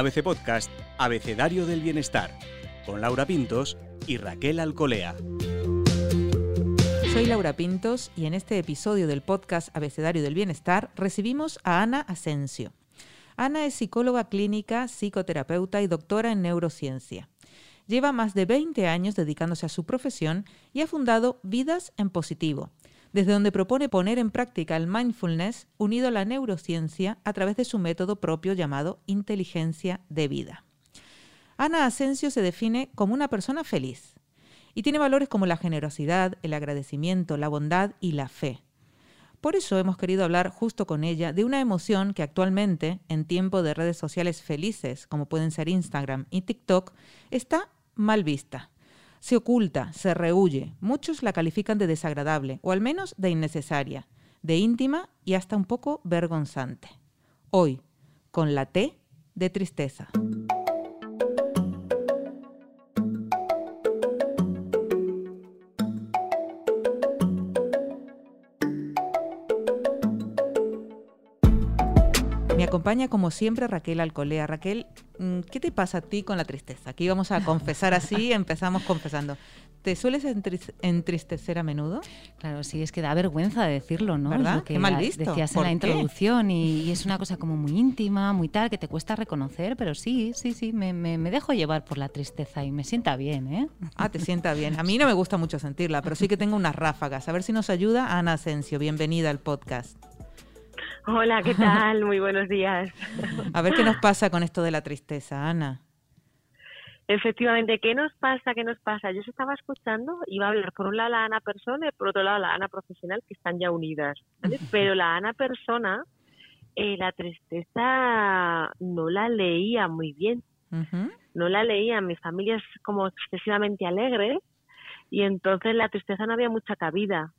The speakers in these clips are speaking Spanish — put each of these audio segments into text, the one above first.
ABC Podcast Abecedario del Bienestar, con Laura Pintos y Raquel Alcolea. Soy Laura Pintos y en este episodio del podcast Abecedario del Bienestar recibimos a Ana Asensio. Ana es psicóloga clínica, psicoterapeuta y doctora en neurociencia. Lleva más de 20 años dedicándose a su profesión y ha fundado Vidas en Positivo, desde donde propone poner en práctica el mindfulness unido a la neurociencia a través de su método propio llamado inteligencia de vida. Ana Asensio se define como una persona feliz y tiene valores como la generosidad, el agradecimiento, la bondad y la fe. Por eso hemos querido hablar justo con ella de una emoción que actualmente, en tiempo de redes sociales felices, como pueden ser Instagram y TikTok, está mal vista se oculta, se rehuye. Muchos la califican de desagradable, o al menos de innecesaria, de íntima y hasta un poco vergonzante. Hoy, con la T de tristeza. Me acompaña como siempre Raquel Alcolea. Raquel, ¿qué te pasa a ti con la tristeza? Aquí vamos a confesar así, empezamos confesando. ¿Te sueles entristecer a menudo? Claro, sí, es que da vergüenza decirlo, ¿no? ¿Verdad? Qué mal visto. Decías en la introducción y, es una cosa como muy íntima, muy tal, que te cuesta reconocer, pero sí, sí, sí, me, me, dejo llevar por la tristeza y me sienta bien, ¿eh? Ah, te sienta bien. A mí no me gusta mucho sentirla, pero sí que tengo unas ráfagas. A ver si nos ayuda Ana Asensio. Bienvenida al podcast. Hola, ¿qué tal? Muy buenos días. A ver qué nos pasa con esto de la tristeza, Ana. Efectivamente, ¿qué nos pasa? ¿Qué nos pasa? Yo se estaba escuchando, iba a hablar por un lado la Ana persona y por otro lado la Ana profesional, que están ya unidas. Pero la Ana persona, eh, la tristeza no la leía muy bien. No la leía. Mi familia es como excesivamente alegre y entonces la tristeza no había mucha cabida.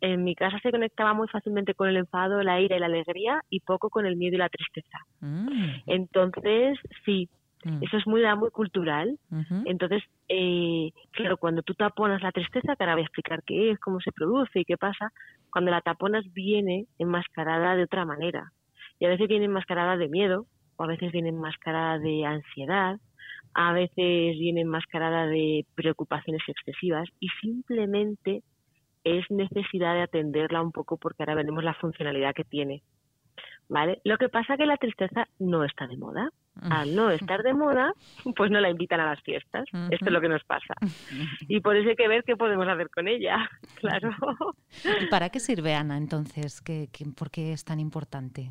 En mi casa se conectaba muy fácilmente con el enfado, la ira y la alegría y poco con el miedo y la tristeza. Mm. Entonces, sí, mm. eso es muy, muy cultural. Entonces, eh, claro, cuando tú taponas la tristeza, que ahora voy a explicar qué es, cómo se produce y qué pasa, cuando la taponas viene enmascarada de otra manera. Y a veces viene enmascarada de miedo, o a veces viene enmascarada de ansiedad, a veces viene enmascarada de preocupaciones excesivas y simplemente es necesidad de atenderla un poco porque ahora veremos la funcionalidad que tiene. ¿Vale? Lo que pasa es que la tristeza no está de moda. Al no estar de moda, pues no la invitan a las fiestas. Esto es lo que nos pasa. Y por eso hay que ver qué podemos hacer con ella. Claro. ¿Y para qué sirve Ana entonces? ¿Qué, por qué es tan importante?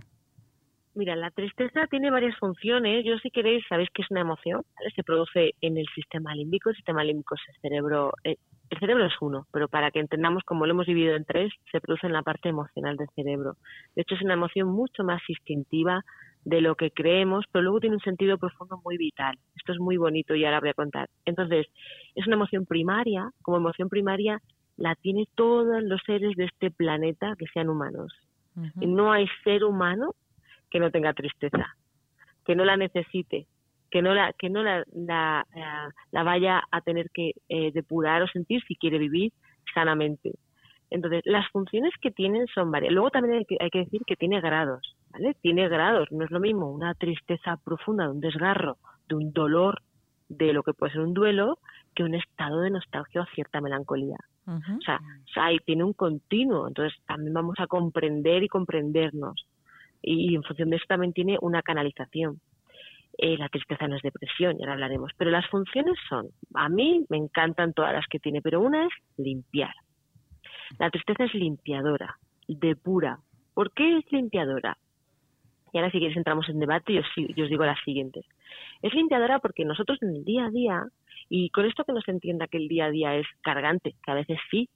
Mira, la tristeza tiene varias funciones. Yo, si queréis, sabéis que es una emoción. Se produce en el sistema límbico. El sistema límbico es el cerebro. Eh, el cerebro es uno, pero para que entendamos cómo lo hemos dividido en tres, se produce en la parte emocional del cerebro. De hecho, es una emoción mucho más instintiva de lo que creemos, pero luego tiene un sentido profundo muy vital. Esto es muy bonito y ahora voy a contar. Entonces, es una emoción primaria. Como emoción primaria, la tiene todos los seres de este planeta que sean humanos. Y no hay ser humano que no tenga tristeza, que no la necesite, que no la que no la, la, la, vaya a tener que eh, depurar o sentir si quiere vivir sanamente. Entonces, las funciones que tienen son varias. Luego también hay que, hay que decir que tiene grados, ¿vale? Tiene grados. No es lo mismo una tristeza profunda, de un desgarro, de un dolor, de lo que puede ser un duelo, que un estado de nostalgia o cierta melancolía. O sea, o tiene un continuo. Entonces, también vamos a comprender y comprendernos y en función de eso también tiene una canalización. Eh, la tristeza no es depresión, ya lo hablaremos, pero las funciones son, a mí me encantan todas las que tiene, pero una es limpiar. La tristeza es limpiadora, depura. ¿Por qué es limpiadora? Y ahora si quieres entramos en debate y os, os digo las siguientes. Es limpiadora porque nosotros en el día a día, y con esto que no se entienda que el día a día es cargante, que a veces sí,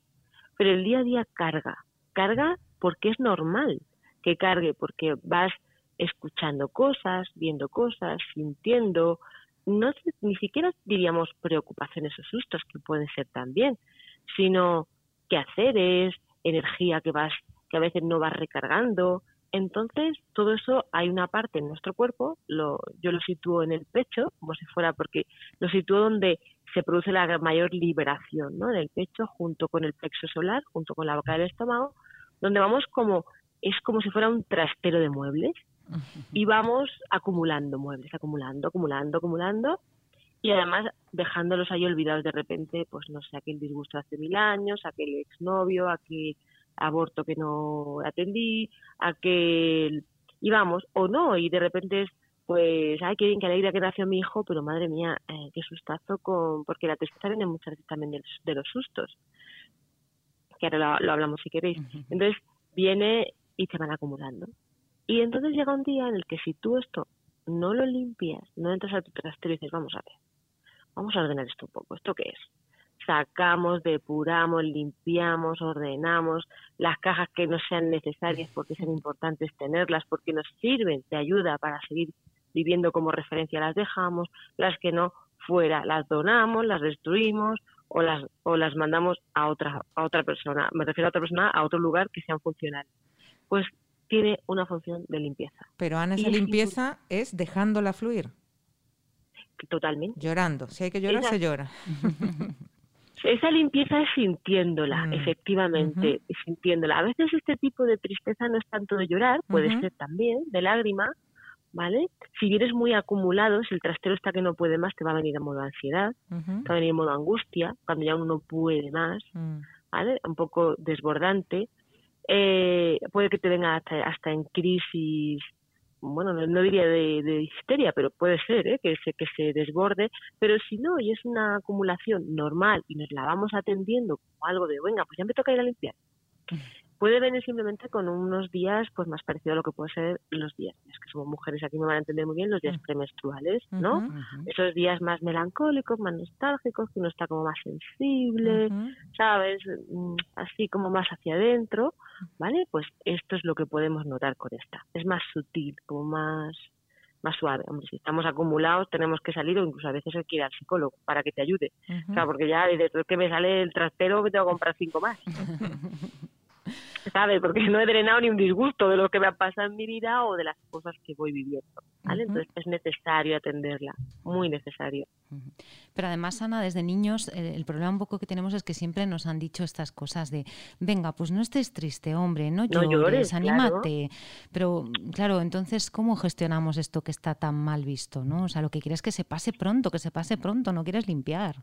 pero el día a día carga. Carga porque es normal que cargue porque vas escuchando cosas, viendo cosas, sintiendo, no ni siquiera diríamos preocupaciones o sustos que pueden ser también, sino quehaceres, energía que vas que a veces no vas recargando. Entonces, todo eso hay una parte en nuestro cuerpo, lo, yo lo sitúo en el pecho, como si fuera, porque lo sitúo donde se produce la mayor liberación, ¿no? En el pecho, junto con el plexo solar, junto con la boca del estómago, donde vamos como es como si fuera un trastero de muebles y vamos acumulando muebles, acumulando, acumulando, acumulando y además dejándolos ahí olvidados de repente, pues no sé, aquel disgusto hace mil años, aquel exnovio, aquel aborto que no atendí, aquel... y vamos, o no, y de repente es, pues, ay, qué bien, qué alegría que nació mi hijo, pero madre mía, eh, qué sustazo con... porque la tristeza viene muchas veces también de los, de los sustos, que ahora lo, hablamos si queréis. Entonces, viene y se van acumulando. Y entonces llega un día en el que si tú esto no lo limpias, no entras a tu trastero y dices, vamos a ver, vamos a ordenar esto un poco, ¿esto qué es? Sacamos, depuramos, limpiamos, ordenamos las cajas que no sean necesarias porque son importantes tenerlas, porque nos sirven de ayuda para seguir viviendo como referencia, las dejamos, las que no fuera, las donamos, las destruimos o las, o las mandamos a otra, a otra persona, me refiero a otra persona, a otro lugar que sean funcionales. Pues tiene una función de limpieza. Pero Ana, esa limpieza es dejándola fluir. Totalmente. Llorando. Si hay que llorar, se llora. Esa limpieza es sintiéndola, mm. efectivamente, sintiéndola. A veces este tipo de tristeza no es tanto de llorar, puede ser también de lágrima, ¿vale? Si vienes muy acumulado, si el trastero está que no puede más, te va a venir en modo ansiedad, te va a venir en modo angustia, cuando ya uno no puede más, mm. ¿vale? Un poco desbordante. Eh, puede que te venga hasta, hasta en crisis bueno, no, diría de, histeria, pero puede ser ¿eh? que, se, que se desborde, pero si no, y es una acumulación normal y nos la vamos atendiendo como algo de, venga, pues ya me toca ir a limpiar, puede venir simplemente con unos días pues más parecido a lo que puede ser los días, es que somos mujeres, aquí me van a entender muy bien, los días mm. premenstruales, ¿no? Esos días más melancólicos, más nostálgicos, que uno está como más sensible, ¿sabes? Mm, así como más hacia adentro, ¿vale? Pues esto es lo que podemos notar con esta. Es más sutil, como más más suave. Hombre, si estamos acumulados tenemos que salir o incluso a veces hay que ir al psicólogo para que te ayude. O sea, porque ya dices, que me sale el trastero, me tengo que comprar cinco más. ¿sabes? Porque no he drenado ni un disgusto de lo que me ha pasado en mi vida o de las cosas que voy viviendo, ¿vale? Entonces es necesario atenderla, muy necesario. Pero además, Ana, desde niños, el, problema un poco que tenemos es que siempre nos han dicho estas cosas de, venga, pues no estés triste, hombre, no llores, anímate. Pero, claro, entonces, ¿cómo gestionamos esto que está tan mal visto, no? O sea, lo que quieres es que se pase pronto, que se pase pronto, no quieres limpiar.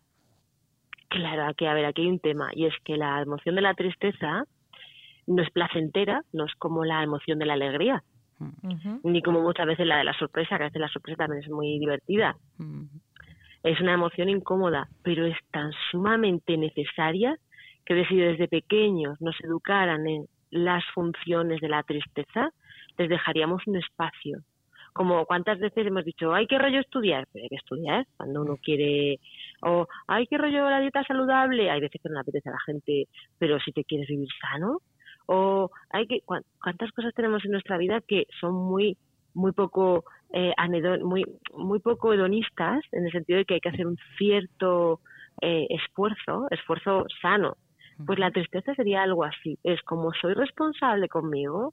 Claro, aquí, a ver, aquí hay un tema, y es que la emoción de la tristeza no es placentera, no es como la emoción de la alegría, ni como muchas veces la de la sorpresa, que a veces la sorpresa también es muy divertida. Es una emoción incómoda, pero es tan sumamente necesaria que si desde pequeños nos educaran en las funciones de la tristeza, les dejaríamos un espacio. Como cuántas veces hemos dicho, hay que rollo estudiar, pero hay que estudiar cuando uno quiere, o hay que rollo la dieta saludable, hay veces que no le apetece a la gente, pero si te quieres vivir sano, o hay que cuántas cosas tenemos en nuestra vida que son muy muy poco eh, muy muy poco hedonistas en el sentido de que hay que hacer un cierto eh, esfuerzo esfuerzo sano. Pues la tristeza sería algo así. Es como soy responsable conmigo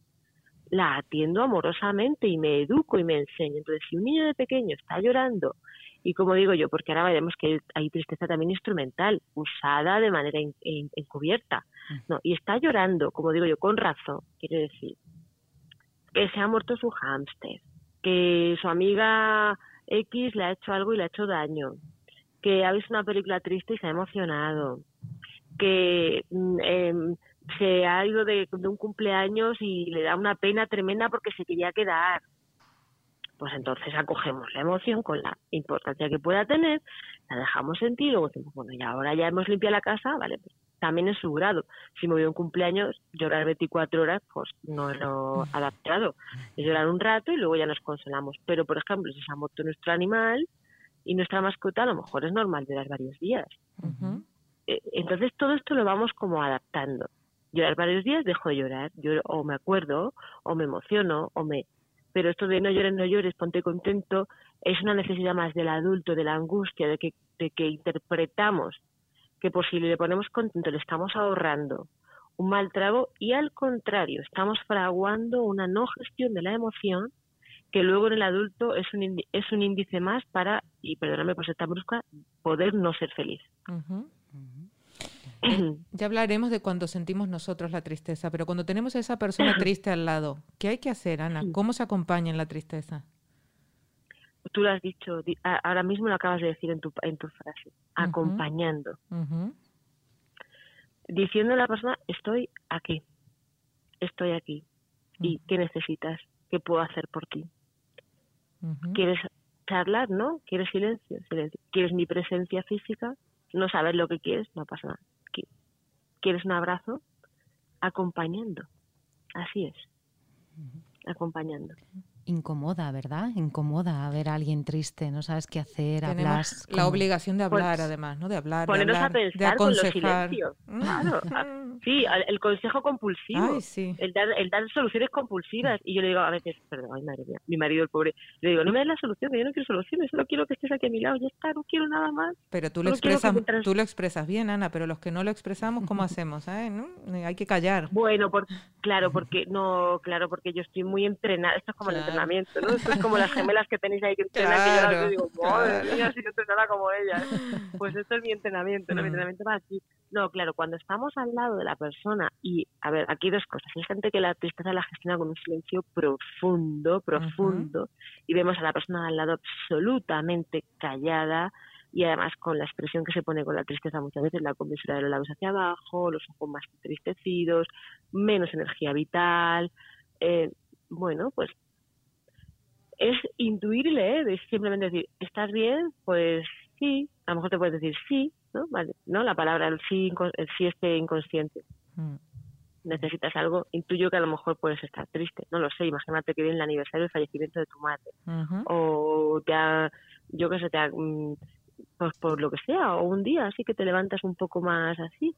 la atiendo amorosamente y me educo y me enseño entonces si un niño de pequeño está llorando y como digo yo, porque ahora veremos que hay tristeza también instrumental, usada de manera encubierta. No, y está llorando, como digo yo, con razón, quiere decir, que se ha muerto su hámster, que su amiga X le ha hecho algo y le ha hecho daño, que ha visto una película triste y se ha emocionado, que mm, em, se ha ido de, de, un cumpleaños y le da una pena tremenda porque se quería quedar, pues entonces acogemos la emoción con la importancia que pueda tener, la dejamos sentir, luego decimos, bueno, y ahora ya hemos limpiado la casa, vale, pues también en su grado. Si me voy a un cumpleaños, llorar 24 horas, pues no es lo adaptado. Es llorar un rato y luego ya nos consolamos. Pero, por ejemplo, si se ha muerto nuestro animal y nuestra mascota, a lo mejor es normal llorar varios días. Eh, entonces, todo esto lo vamos como adaptando. Llorar varios días, dejo de llorar, o me acuerdo, o me emociono, o me pero esto de no llores, no llores, ponte contento, es una necesidad más del adulto, de la angustia, de que, de que interpretamos que por si le ponemos contento le estamos ahorrando un mal trago y al contrario, estamos fraguando una no gestión de la emoción que luego en el adulto es un, es un índice más para, y perdóname por ser tan brusca, poder no ser feliz. ya hablaremos de cuando sentimos nosotros la tristeza, pero cuando tenemos a esa persona triste al lado, ¿qué hay que hacer, Ana? ¿Cómo se acompaña en la tristeza? Tú lo has dicho, ahora mismo lo acabas de decir en tu, en tu frase, acompañando. Diciendo a la persona, estoy aquí, estoy aquí. ¿Y qué necesitas? ¿Qué puedo hacer por ti? ¿Quieres charlar, no? ¿Quieres silencio? Silencio. ¿Quieres mi presencia física? No sabes lo que quieres, no pasa nada. ¿Quieres un abrazo? Acompañando. Así es. Acompañando incomoda, ¿verdad? Incomoda ver a alguien triste, no sabes qué hacer, hablar. La obligación de hablar, pues además, ¿no? De hablar, de, hablar, a pensar de aconsejar. Con Claro. Sí, el consejo compulsivo. El, dar, el dar soluciones compulsivas. Y yo le digo a veces, perdón, ay madre mía, mi marido, el pobre, le digo, no me des la solución, yo no quiero soluciones, solo quiero que estés aquí a mi lado, ya está, no quiero nada más. Pero tú lo, expresas, tú lo expresas bien, Ana, pero los que no lo expresamos, ¿cómo hacemos? Eh? ¿No? Hay que callar. Bueno, por, claro, porque no, claro, porque yo estoy muy entrenada, esto es como el entrenamiento, ¿no? Esto es como las gemelas que tenéis ahí que entrenan, que yo digo, madre mía, si yo entrenara como ellas. Pues esto es mi entrenamiento, ¿no? Mi entrenamiento va aquí. No, claro, cuando estamos al lado de la persona y, a ver, aquí dos cosas. Hay gente que la tristeza la gestiona con un silencio profundo, profundo, y vemos a la persona al lado absolutamente callada y además con la expresión que se pone con la tristeza muchas veces, la comisura de los labios hacia abajo, los ojos más entristecidos, menos energía vital. Eh, bueno, pues es intuirle, ¿eh? de simplemente decir, ¿estás bien? Pues sí, a lo mejor te puedes decir sí, ¿no? Vale, ¿no? La palabra el sí, el sí este inconsciente. Mm. Necesitas algo, intuyo que a lo mejor puedes estar triste, no lo sé, imagínate que viene el aniversario del fallecimiento de tu madre, o te ha, yo qué sé, te ha, mm, pues por lo que sea, o un día así que te levantas un poco más así,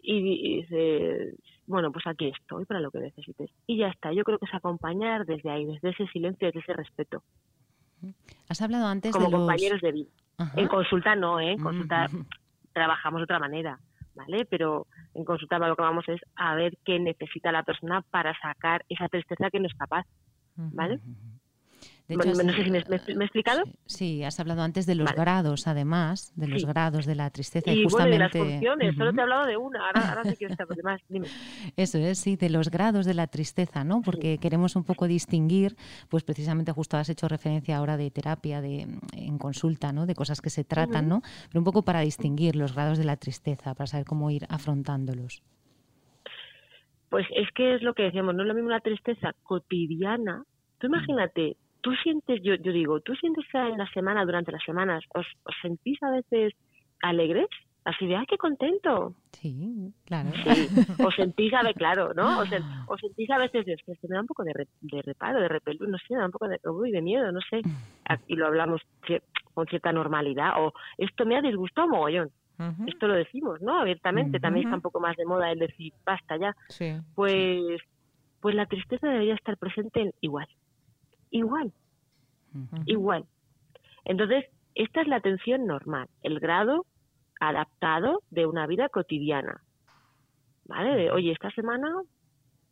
y dices, bueno, pues aquí estoy para lo que necesites. Y ya está, yo creo que es acompañar desde ahí, desde ese silencio, desde ese respeto. Has hablado antes Como de compañeros de vida. En consulta no, ¿eh? En consulta trabajamos de otra manera, ¿vale? Pero en consulta lo que vamos es a ver qué necesita la persona para sacar esa tristeza que no es capaz, ¿vale? No sé si me, he explicado. Sí, has hablado antes de los grados, además, de los grados de la tristeza. Y, justamente... de las funciones, solo te he hablado de una, ahora, ahora sí quiero estar demás, dime. Eso es, sí, de los grados de la tristeza, ¿no? Porque queremos un poco distinguir, pues precisamente justo has hecho referencia ahora de terapia, de en consulta, ¿no? De cosas que se tratan, ¿no? Pero un poco para distinguir los grados de la tristeza, para saber cómo ir afrontándolos. Pues es que es lo que decíamos, no es lo mismo la tristeza cotidiana. Tú imagínate, tú sientes, yo, yo digo, tú sientes que en la semana, durante las semanas, os, sentís a veces alegres, así de, ¡ay, qué contento! Sí, claro. Sí, os sentís a veces, claro, ¿no? Os, os sentís a veces, de, me da un poco de, de reparo, de repelú, no sé, me da un poco de, uy, de miedo, no sé. Y lo hablamos con cierta normalidad, o esto me ha disgustado mogollón. Esto lo decimos, ¿no? Abiertamente, también está un poco más de moda el decir, basta ya. Sí, pues, pues la tristeza debería estar presente igual igual, igual. Entonces, esta es la atención normal, el grado adaptado de una vida cotidiana. ¿Vale? De, oye, esta semana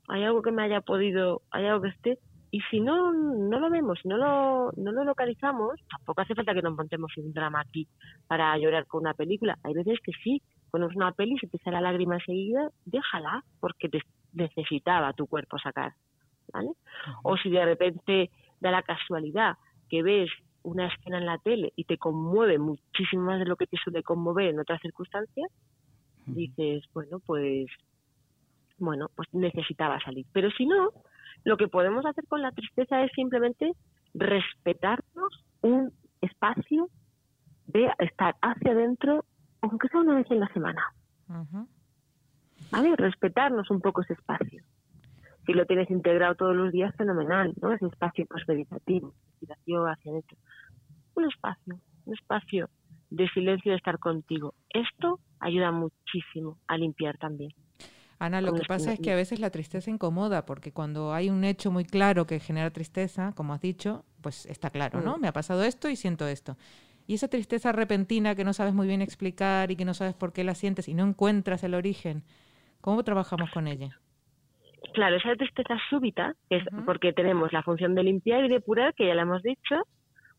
hay algo que me haya podido, hay algo que esté, y si no, no lo vemos, si no lo, no lo localizamos, tampoco hace falta que nos montemos un drama aquí para llorar con una película. Hay veces que sí, pones una peli y se te sale la lágrima enseguida, déjala, porque te necesitaba tu cuerpo sacar. ¿Vale? O si de repente da la casualidad que ves una escena en la tele y te conmueve muchísimo más de lo que te suele conmover en otras circunstancias, dices, bueno, pues bueno, pues necesitaba salir. Pero si no, lo que podemos hacer con la tristeza es simplemente respetarnos un espacio de estar hacia adentro, aunque sea una vez en la semana. ¿Vale? Respetarnos un poco ese espacio si lo tienes integrado todos los días, fenomenal, ¿no? Ese espacio pues meditativo, meditación hacia adentro. Un espacio, un espacio de silencio de estar contigo. Esto ayuda muchísimo a limpiar también. Ana, lo que pasa es que a veces la tristeza incomoda, porque cuando hay un hecho muy claro que genera tristeza, como has dicho, pues está claro, ¿no? Mm. Me ha pasado esto y siento esto. Y esa tristeza repentina que no sabes muy bien explicar y que no sabes por qué la sientes y no encuentras el origen, ¿cómo trabajamos con ella? Claro, esa tristeza súbita, es porque tenemos la función de limpiar y depurar, que ya la hemos dicho,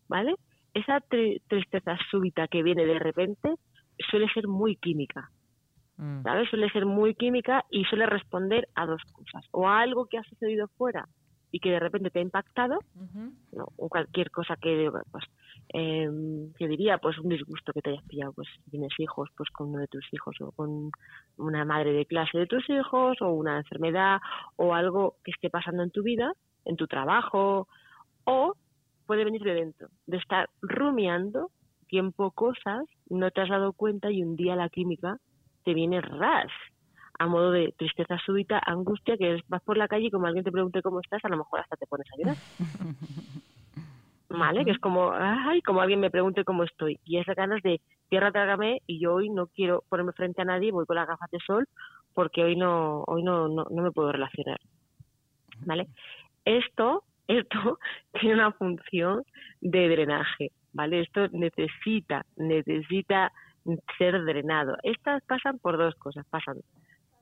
¿vale? Esa tristeza súbita que viene de repente suele ser muy química, Mm. ¿Sabes? Suele ser muy química y suele responder a dos cosas. O a algo que ha sucedido fuera y que de repente te ha impactado, o cualquier cosa que, pues, eh, que diría, pues un disgusto que te hayas pillado, pues si tienes hijos, pues con uno de tus hijos, o con una madre de clase de tus hijos, o una enfermedad, o algo que esté pasando en tu vida, en tu trabajo, o puede venir de dentro, de estar rumiando tiempo cosas, no te has dado cuenta y un día la química te viene ras a modo de tristeza súbita, angustia, que vas por la calle y como alguien te pregunte cómo estás, a lo mejor hasta te pones a llorar. ¿Vale? Que es como, ay, como alguien me pregunte cómo estoy. Y es ganas de, tierra trágame, y yo hoy no quiero ponerme frente a nadie, voy con las gafas de sol, porque hoy no, hoy no, no me puedo relacionar. ¿Vale? Esto, esto tiene una función de drenaje, ¿vale? Esto necesita, necesita ser drenado. Estas pasan por dos cosas, pasan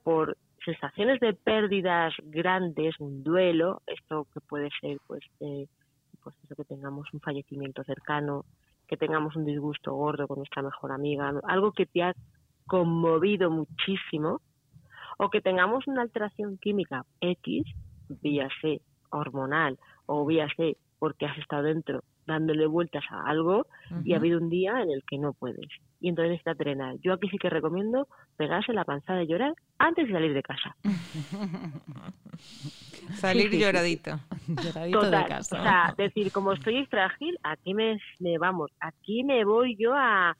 por sensaciones de pérdidas grandes, un duelo, esto que puede ser pues, pues eso, que tengamos un fallecimiento cercano, que tengamos un disgusto gordo con nuestra mejor amiga, algo que te ha conmovido muchísimo, o que tengamos una alteración química X, vía C hormonal o vía C porque has estado dentro dándole vueltas a algo y ha habido un día en el que no puedes. Y entonces está drenar. Yo aquí sí que recomiendo pegarse la panzada y llorar antes de salir de casa. salir lloradito. lloradito de casa. O sea, decir, como estoy frágil, aquí me, me vamos, aquí me voy yo a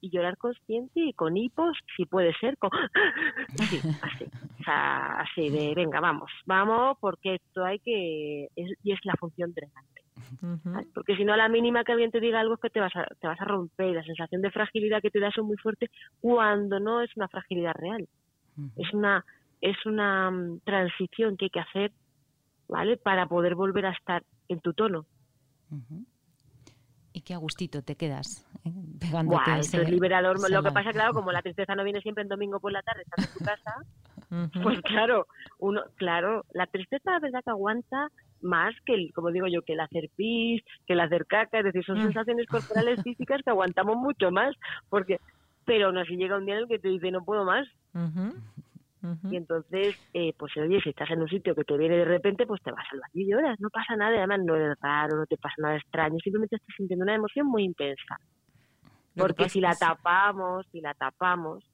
y llorar consciente y con hipos, si puede ser, con... así, así, o sea, así de, venga, vamos, vamos, porque esto hay que, y es la función Porque si no, a la mínima que alguien te diga algo es que te vas, a, te vas a romper. La sensación de fragilidad que te da es muy fuerte cuando no es una fragilidad real. Es una es una mm, transición que hay que hacer, ¿vale? Para poder volver a estar en tu tono. Y qué a gustito te quedas ¿eh? pegándote Buah, ese, es liberador. Lo que pasa, claro, como la tristeza no viene siempre en domingo por la tarde, estás en tu casa, pues claro, uno, claro, la tristeza la verdad que aguanta más que el, como digo yo, que el hacer pis, que el hacer caca, es decir, son mm. sensaciones corporales físicas que aguantamos mucho más, porque, pero no así llega un día en el que te dice no puedo más. Y entonces, eh, pues oye, si estás en un sitio que te viene de repente, pues te vas al baño y lloras, no pasa nada, además no es raro, no te pasa nada extraño, simplemente estás sintiendo una emoción muy intensa. Porque si la tapamos, si la tapamos,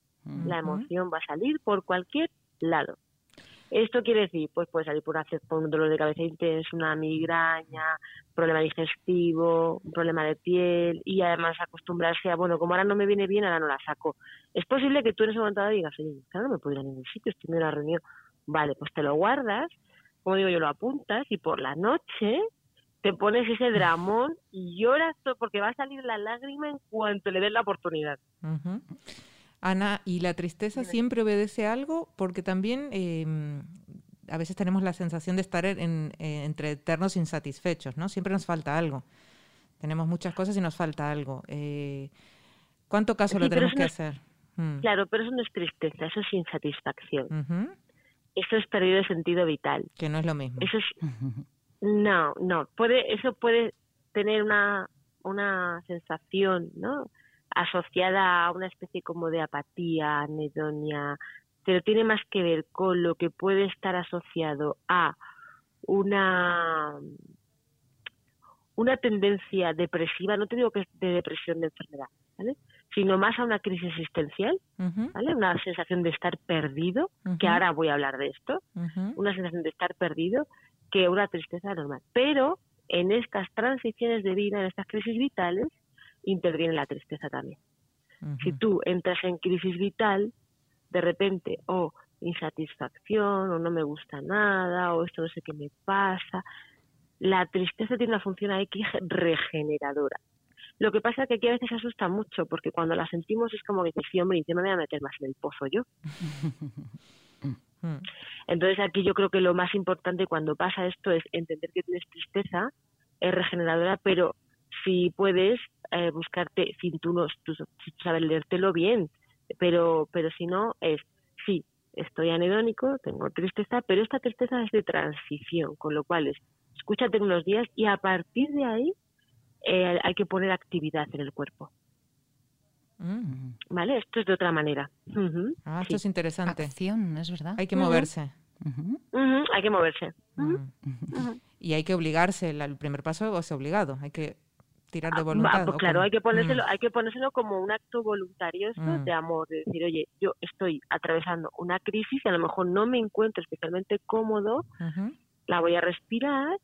la emoción va a salir por cualquier lado. Esto quiere decir, pues puede salir por, hacer, un dolor de cabeza intenso, una migraña, problema digestivo, un problema de piel y además acostumbrarse a, bueno, como ahora no me viene bien, ahora no la saco. Es posible que tú en ese momento digas, oye, claro, me puedo ir a ningún sitio, estoy en una reunión. Vale, pues te lo guardas, como digo yo, lo apuntas y por la noche te pones ese dramón y lloras porque va a salir la lágrima en cuanto le des la oportunidad. Ana, ¿y la tristeza siempre obedece a algo? Porque también em, a veces tenemos la sensación de estar en, entre eternos insatisfechos, ¿no? Siempre nos falta algo. Tenemos muchas cosas y nos falta algo. Eh, ¿Cuánto caso lo tenemos que hacer? Mm. Claro, pero eso no es tristeza, eso es insatisfacción. Eso es pérdida de sentido vital. Que no es lo mismo. Eso es... No, no. Puede, eso puede tener una, una sensación, ¿no? Asociada a una especie como de apatía, anedonia, pero tiene más que ver con lo que puede estar asociado a una una tendencia depresiva, no te digo que es de depresión de enfermedad, ¿vale? sino más a una crisis existencial, ¿vale? Una sensación de estar perdido, que ahora voy a hablar de esto, una sensación de estar perdido que una tristeza normal. Pero en estas transiciones de vida, en estas crisis vitales, interviene la tristeza también. Si tú entras en crisis vital, de repente, o insatisfacción, o no me gusta nada, o esto no sé qué me pasa, la tristeza tiene una función ahí que es regeneradora. Lo que pasa es que aquí a veces asusta mucho, porque cuando la sentimos es como que dices, sí, hombre, y me voy a meter más en el pozo yo. Entonces aquí yo creo que lo más importante cuando pasa esto es entender que tienes tristeza, es regeneradora, pero si puedes eh, buscarte, si tú, no, tú, sabes leértelo bien, pero, pero si no, es, sí, estoy anedónico, tengo tristeza, pero esta tristeza es de transición, con lo cual es, escúchate unos días y a partir de ahí eh, hay que poner actividad en el cuerpo. Mm. ¿Vale? Esto es de otra manera. Ah, esto es interesante. Acción, es verdad. Hay que moverse. Hay que moverse. Y hay que obligarse. El primer paso es obligado. Hay que tirar de ah, voluntad. Pues claro, hay que ponérselo, hay que ponérselo como un acto voluntario de amor, de decir, oye, yo estoy atravesando una crisis y a lo mejor no me encuentro especialmente cómodo, la voy a respirar,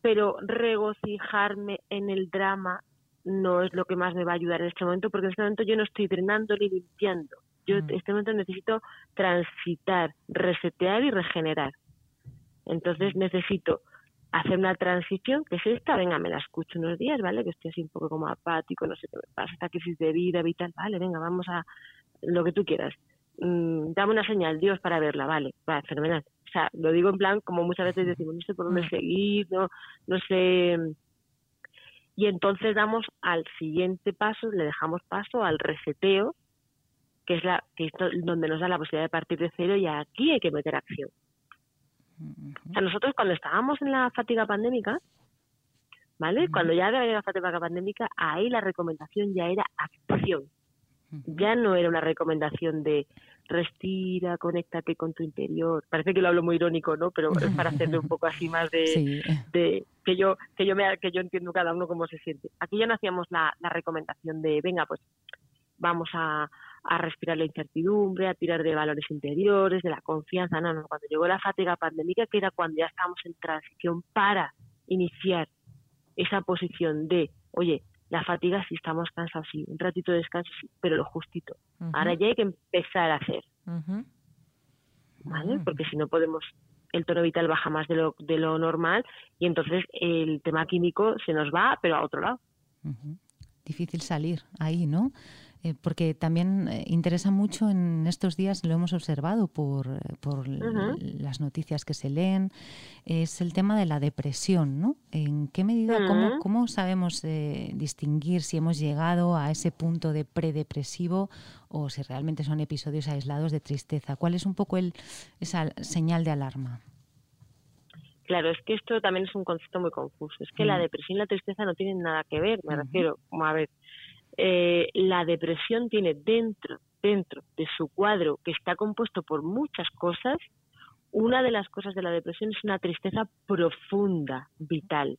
pero regocijarme en el drama no es lo que más me va a ayudar en este momento, porque en este momento yo no estoy drenando ni limpiando. Yo en este momento necesito transitar, resetear y regenerar. Entonces necesito hacer una transición, que es esta, venga, me la escucho unos días, ¿vale? Que estoy así un poco como apático, no sé qué me pasa, esta crisis de vida vital, vale, venga, vamos a lo que tú quieras. Mm, dame una señal, Dios, para verla, vale, va, fenomenal. O sea, lo digo en plan, como muchas veces decimos, no sé por dónde mm. seguir, no, no sé. Y entonces damos al siguiente paso, le dejamos paso al reseteo, que es la que es donde nos da la posibilidad de partir de cero y aquí hay que meter acción. O sea, nosotros cuando estábamos en la fatiga pandémica, ¿vale? Cuando ya había la fatiga pandémica, ahí la recomendación ya era acción. Ya no era una recomendación de respira, conéctate con tu interior. Parece que lo hablo muy irónico, ¿no? Pero es para hacerle un poco así más de, de, que yo que yo me que yo entiendo cada uno cómo se siente. Aquí ya no hacíamos la, la recomendación de venga, pues vamos a, a respirar la incertidumbre, a tirar de valores interiores, de la confianza. No, no, cuando llegó la fatiga pandémica, que era cuando ya estábamos en transición para iniciar esa posición de, oye, la fatiga si estamos cansados, sí, un ratito de descanso, sí, pero lo justito. Ahora ya hay que empezar a hacer. ¿Vale? Porque si no podemos, el tono vital baja más de lo, de lo normal y entonces el tema químico se nos va, pero a otro lado. Difícil salir ahí, ¿no? Eh, porque también eh, interesa mucho en estos días, lo hemos observado por, eh, las noticias que se leen, es el tema de la depresión, ¿no? ¿En qué medida, cómo, sabemos distinguir si hemos llegado a ese punto de predepresivo o si realmente son episodios aislados de tristeza? ¿Cuál es un poco el, esa señal de alarma? Claro, es que esto también es un concepto muy confuso. Es que la mm. depresión y la tristeza no tienen nada que ver, me refiero, como a ver, eh, la depresión tiene dentro, dentro de su cuadro, que está compuesto por muchas cosas, una de las cosas de la depresión es una tristeza profunda, vital.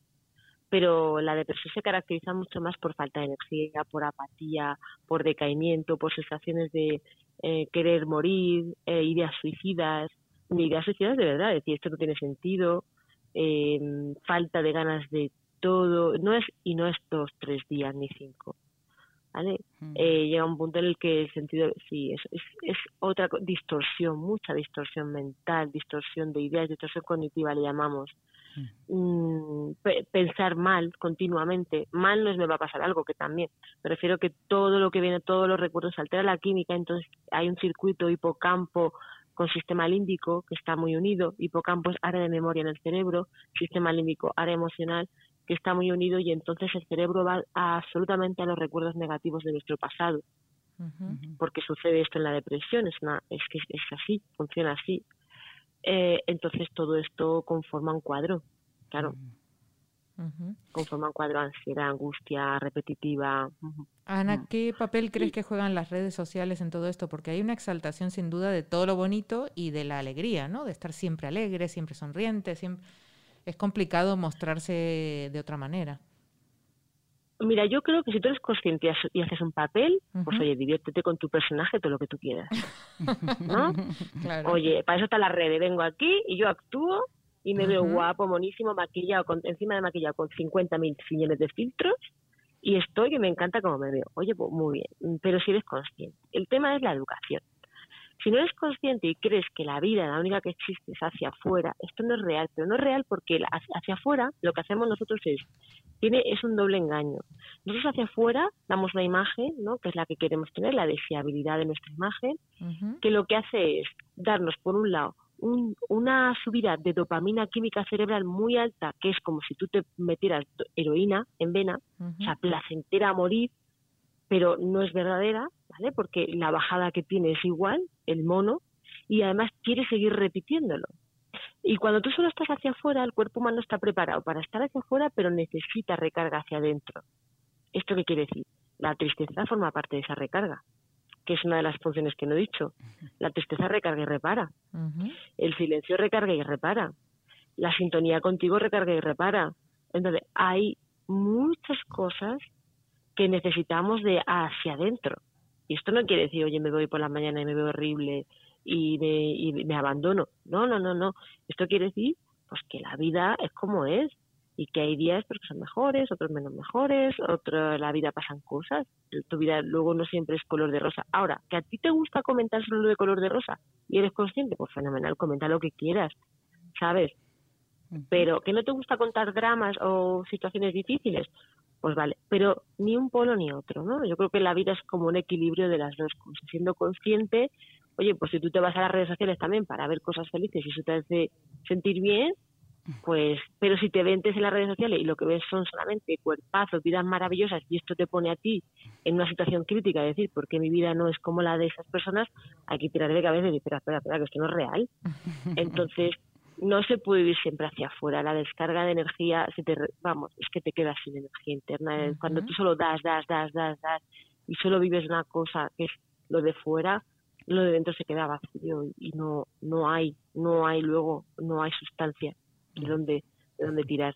Pero la depresión se caracteriza mucho más por falta de energía, por apatía, por decaimiento, por sensaciones de eh, querer morir, eh, ideas suicidas, ideas suicidas de verdad, decir esto no tiene sentido, falta de ganas de todo, no es y no es dos, tres días ni cinco ¿vale? Eh, llega un punto en el que el sentido, sí, es, es, otra distorsión, mucha distorsión mental, distorsión de ideas, distorsión cognitiva le llamamos. Mm, pensar mal continuamente, mal no es me va a pasar algo, que también, me refiero que todo lo que viene, todos los recuerdos altera la química, entonces hay un circuito hipocampo con sistema límbico que está muy unido, hipocampo es área de memoria en el cerebro, sistema límbico área emocional, que está muy unido y entonces el cerebro va absolutamente a los recuerdos negativos de nuestro pasado. Porque sucede esto en la depresión, es, una, es que es así, funciona así. Eh, entonces todo esto conforma un cuadro, claro. Conforma un cuadro ansiedad, angustia repetitiva. Ana, ¿qué papel crees que juegan las redes sociales en todo esto? Porque hay una exaltación sin duda de todo lo bonito y de la alegría, ¿no? De estar siempre alegre, siempre sonriente, siempre es complicado mostrarse de otra manera. Mira, yo creo que si tú eres consciente y haces un papel, pues oye, diviértete con tu personaje todo lo que tú quieras. ¿No? Oye, para eso está la red. Vengo aquí y yo actúo y me veo guapo, monísimo, maquillado, con, encima de maquillado con 50.000 millones de filtros y estoy y me encanta cómo me veo. Oye, pues muy bien, pero si eres consciente. El tema es la educación. Si no eres consciente y crees que la vida, la única que existe es hacia afuera, esto no es real, pero no es real porque hacia afuera lo que hacemos nosotros es, tiene, es un doble engaño. Nosotros hacia afuera damos la imagen, ¿no? que es la que queremos tener, la deseabilidad de nuestra imagen, que lo que hace es darnos, por un lado, una subida de dopamina química cerebral muy alta, que es como si tú te metieras heroína en vena, o sea, placentera a morir, pero no es verdadera, ¿vale? Porque la bajada que tiene es igual, el mono, y además quiere seguir repitiéndolo. Y cuando tú solo estás hacia afuera, el cuerpo humano está preparado para estar hacia afuera, pero necesita recarga hacia adentro. ¿Esto qué quiere decir? la tristeza forma parte de esa recarga, que es una de las funciones que no he dicho. La tristeza recarga y repara. El silencio recarga y repara. La sintonía contigo recarga y repara. Entonces, hay muchas cosas que necesitamos de hacia adentro. Y esto no quiere decir, oye, me voy por la mañana y me veo horrible y me, y me abandono. No, no, no, no. Esto quiere decir pues que la vida es como es y que hay días pues, que son mejores, otros menos mejores, otro la vida pasan cosas, tu vida luego no siempre es color de rosa. Ahora, que a ti te gusta comentar solo lo de color de rosa y eres consciente, pues fenomenal, comenta lo que quieras, ¿sabes? Pero que no te gusta contar dramas o situaciones difíciles, pues vale, pero ni un polo ni otro, ¿no? Yo creo que la vida es como un equilibrio de las dos cosas, siendo consciente, oye, pues si tú te vas a las redes sociales también para ver cosas felices y eso te hace sentir bien, pues, pero si te ventes en las redes sociales y lo que ves son solamente cuerpazos, vidas maravillosas y esto te pone a ti en una situación crítica, es decir, porque mi vida no es como la de esas personas, hay que tirar de cabeza y decir, espera, espera, espera, que esto no es real. Entonces, no se puede vivir siempre hacia afuera. La descarga de energía, se te, vamos, es que te quedas sin energía interna. Cuando tú solo das, das, das, das, das y solo vives una cosa que es lo de fuera, lo de dentro se queda vacío y no, no hay, no hay luego, no hay sustancia de dónde, de dónde tirar.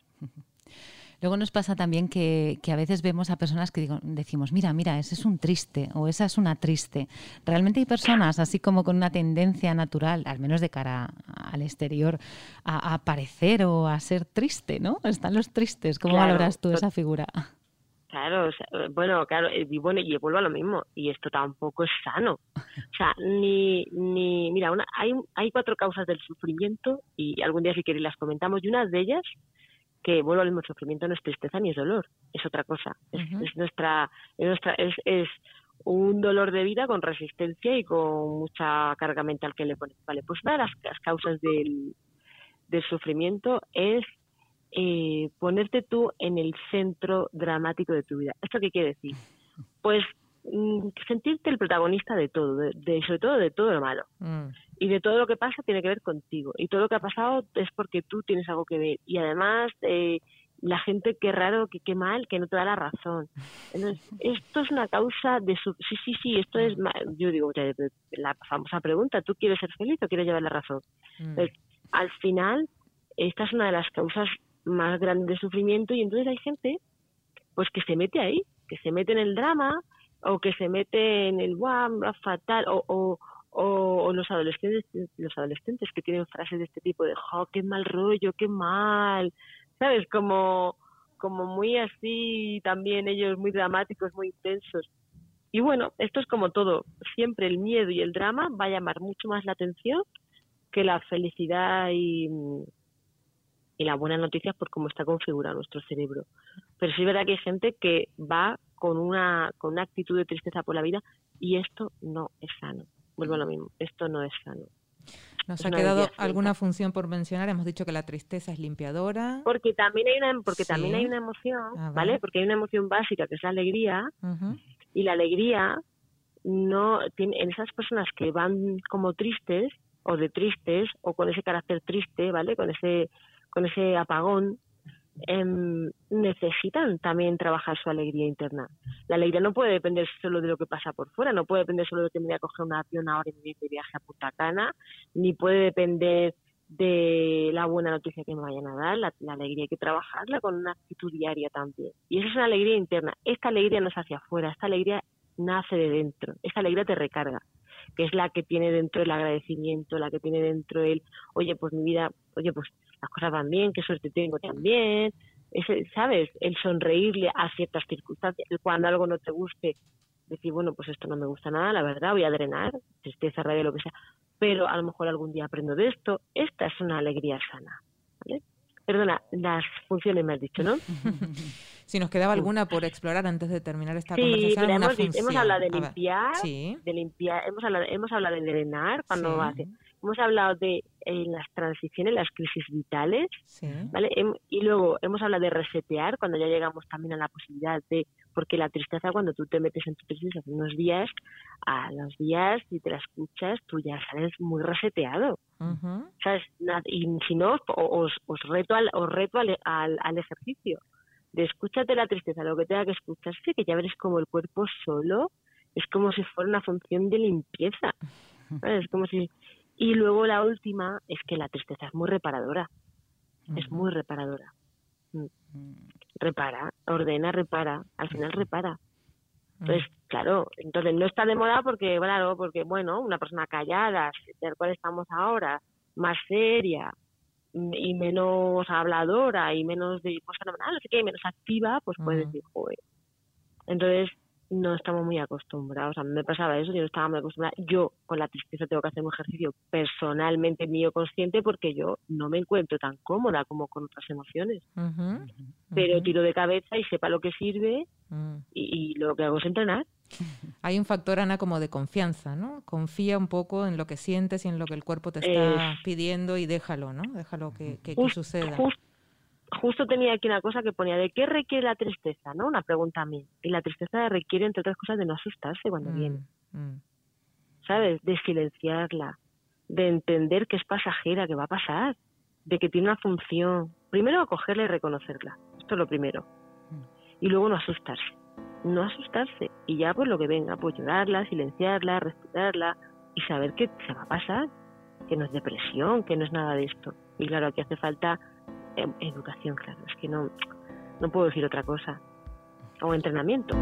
Luego nos pasa también que, a veces vemos a personas que digo, decimos, mira, mira, ese es un triste o esa es una triste. Realmente hay personas así como con una tendencia natural, al menos de cara al exterior, a, parecer o a ser triste, ¿no? Están los tristes. ¿Cómo valoras tú esa figura? Claro, bueno, claro, y bueno, y vuelvo a lo mismo, y esto tampoco es sano. O sea, ni, ni mira, una, hay, hay cuatro causas del sufrimiento, y algún día si queréis las comentamos, y una de ellas que vuelvo al mismo sufrimiento no es tristeza ni es dolor, es otra cosa. Es, nuestra, es nuestra, es, es un dolor de vida con resistencia y con mucha carga mental que le pones. Vale, pues una de las, causas del, del sufrimiento es eh, ponerte tú en el centro dramático de tu vida. ¿Esto qué quiere decir? Pues sentirte el protagonista de todo, de, sobre todo de todo lo malo. Mm. Y de todo lo que pasa tiene que ver contigo. Y todo lo que ha pasado es porque tú tienes algo que ver. Y además eh, la gente qué raro que qué mal que no te da la razón. Entonces esto es una causa de su sí sí sí esto es yo digo la famosa pregunta tú quieres ser feliz o quieres llevar la razón mm. al final esta es una de las causas más grandes de sufrimiento y entonces hay gente pues que se mete ahí que se mete en el drama o que se mete en el guau fatal o o, los adolescentes los adolescentes que tienen frases de este tipo de ¡oh, qué mal rollo, qué mal! ¿Sabes? Como, como muy así, también ellos muy dramáticos, muy intensos. Y bueno, esto es como todo. Siempre el miedo y el drama va a llamar mucho más la atención que la felicidad y, y la buena noticia por cómo está configurado nuestro cerebro. Pero sí es verdad que hay gente que va con una, con una actitud de tristeza por la vida y esto no es sano vuelvo a lo mismo, esto no es sano. Nos ha quedado alguna función por mencionar. Hemos dicho que la tristeza es limpiadora. Porque también hay una, porque también hay una emoción, ¿vale? Porque hay una emoción básica que es la alegría. Y la alegría no tiene en esas personas que van como tristes o de tristes o con ese carácter triste, ¿vale? Con ese con ese apagón, Em, necesitan también trabajar su alegría interna. La alegría no puede depender solo de lo que pasa por fuera, no puede depender solo de que me voy a coger un avión ahora y me voy de viaje a Punta Cana, ni puede depender de la buena noticia que me vayan a dar, la, alegría hay que trabajarla con una actitud diaria también. Y esa es una alegría interna. Esta alegría no es hacia afuera, esta alegría nace de dentro, esta alegría te recarga, que es la que tiene dentro el agradecimiento, la que tiene dentro el, oye, pues mi vida, oye, pues las cosas van bien, qué suerte tengo también, ese, ¿sabes? El sonreírle a ciertas circunstancias, cuando algo no te guste, decir, bueno, pues esto no me gusta nada, la verdad, voy a drenar, tristeza, rabia, lo que sea, pero a lo mejor algún día aprendo de esto, esta es una alegría sana, ¿vale? Perdona, las funciones me has dicho, ¿no? si nos quedaba alguna por explorar antes de terminar esta conversación. Hemos, hemos, hablado de limpiar, de limpiar, hemos hablado, hemos hablado de drenar cuando hace hemos hablado de eh, las transiciones, las crisis vitales, ¿vale? y luego hemos hablado de resetear, cuando ya llegamos también a la posibilidad de, porque la tristeza, cuando tú te metes en tu tristeza hace unos días, a los días, si te la escuchas, tú ya sales muy reseteado. ¿Sabes? Y si no, os, os reto al, os reto al, al, ejercicio. de escúchate la tristeza, lo que tenga que escucharse, que ya verás como el cuerpo solo es como si fuera una función de limpieza. Es como si... Y luego la última es que la tristeza es muy reparadora. Es muy reparadora. Mm. Repara, ordena, repara. Al final repara. Entonces, claro, entonces no está de moda porque, claro, porque, bueno, una persona callada, del cual estamos ahora, más seria y menos habladora y menos de, pues, no sé qué, menos activa, pues puede decir, joder. Entonces, no estamos muy acostumbrados. A mí me pasaba eso, yo no estaba muy acostumbrada. Yo con la tristeza tengo que hacer un ejercicio personalmente mío consciente porque yo no me encuentro tan cómoda como con otras emociones. Pero tiro de cabeza y sepa lo que sirve mm. y, lo que hago es entrenar. Hay un factor, Ana, como de confianza, ¿no? Confía un poco en lo que sientes y en lo que el cuerpo te está pidiendo y déjalo, ¿no? Déjalo que, que, suceda justo tenía aquí una cosa que ponía de qué requiere la tristeza, ¿no? Una pregunta a mí. Y la tristeza requiere, entre otras cosas, de no asustarse cuando mm, viene. Mm. ¿Sabes? De silenciarla, de entender que es pasajera, que va a pasar, de que tiene una función. Primero acogerla y reconocerla. Esto es lo primero. Y luego no asustarse. No asustarse. Y ya pues lo que venga, pues llorarla, silenciarla, respirarla y saber que se va a pasar, que no es depresión, que no es nada de esto. Y claro, aquí hace falta educación, claro, es que no, no puedo decir otra cosa. O entrenamiento.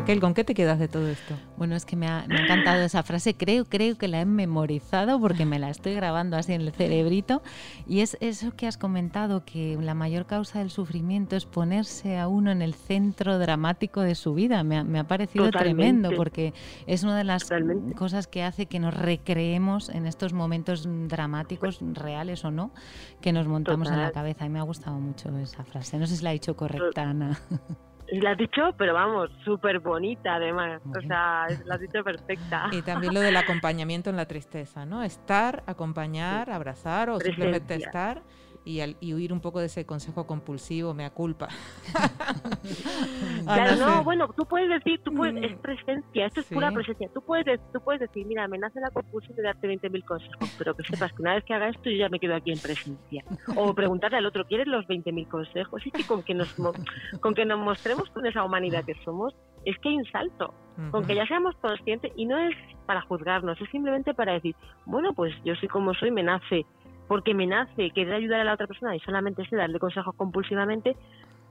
Raquel, ¿con qué te quedas de todo esto? Bueno, es que me ha, encantado esa frase. Creo, creo que la he memorizado porque me la estoy grabando así en el cerebrito. Y es eso que has comentado, que la mayor causa del sufrimiento es ponerse a uno en el centro dramático de su vida. Me ha, parecido tremendo porque es una de las cosas que hace que nos recreemos en estos momentos dramáticos, reales o no, que nos montamos en la cabeza. Y me ha gustado mucho esa frase. No sé si la he dicho correcta, Ana. La has dicho, pero vamos, súper bonita además. O sea, la has dicho perfecta. Y también lo del acompañamiento en la tristeza, ¿no? Estar, acompañar, abrazar o simplemente estar y, y, huir un poco de ese consejo compulsivo, mea culpa. Ah, claro, no, bueno, tú puedes decir, tú puedes, es mm. presencia, esto es pura presencia. Tú puedes, tú puedes decir, mira, me nace la compulsión de darte 20.000 consejos, pero que sepas que una vez que haga esto yo ya me quedo aquí en presencia. O preguntarle al otro, ¿quieres los 20.000 consejos? Y que con que, nos, con que nos mostremos con esa humanidad que somos, es que hay un salto. Con que ya seamos conscientes, y no es para juzgarnos, es simplemente para decir, bueno, pues yo soy como soy, me nace porque me nace querer ayudar a la otra persona y solamente sé darle consejos compulsivamente,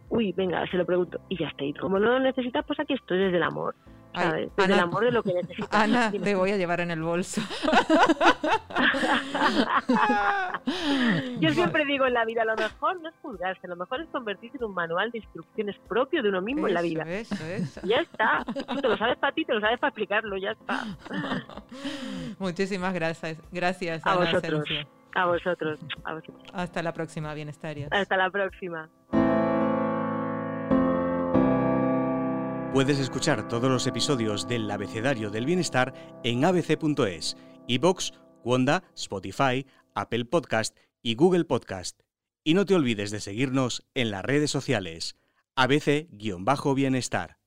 uy, venga, se lo pregunto y ya está. Y como no lo necesitas, pues aquí estoy desde el amor. ¿sabes? desde el amor de lo que necesitas. Ana, te voy a llevar en el bolso. Yo siempre digo en la vida, lo mejor no es juzgarse, lo mejor es convertirse en un manual de instrucciones propio de uno mismo en la vida. Eso, eso. Ya está. Tú te lo sabes para ti, te lo sabes para explicarlo, ya está. Muchísimas gracias. Gracias, a vosotros. A vosotros, Hasta la próxima, bienestarios. Hasta la próxima. Puedes escuchar todos los episodios del Abecedario del Bienestar en abc.es, iBox, Wanda, Spotify, Apple Podcast y Google Podcast. Y no te olvides de seguirnos en las redes sociales. ABC-Bienestar.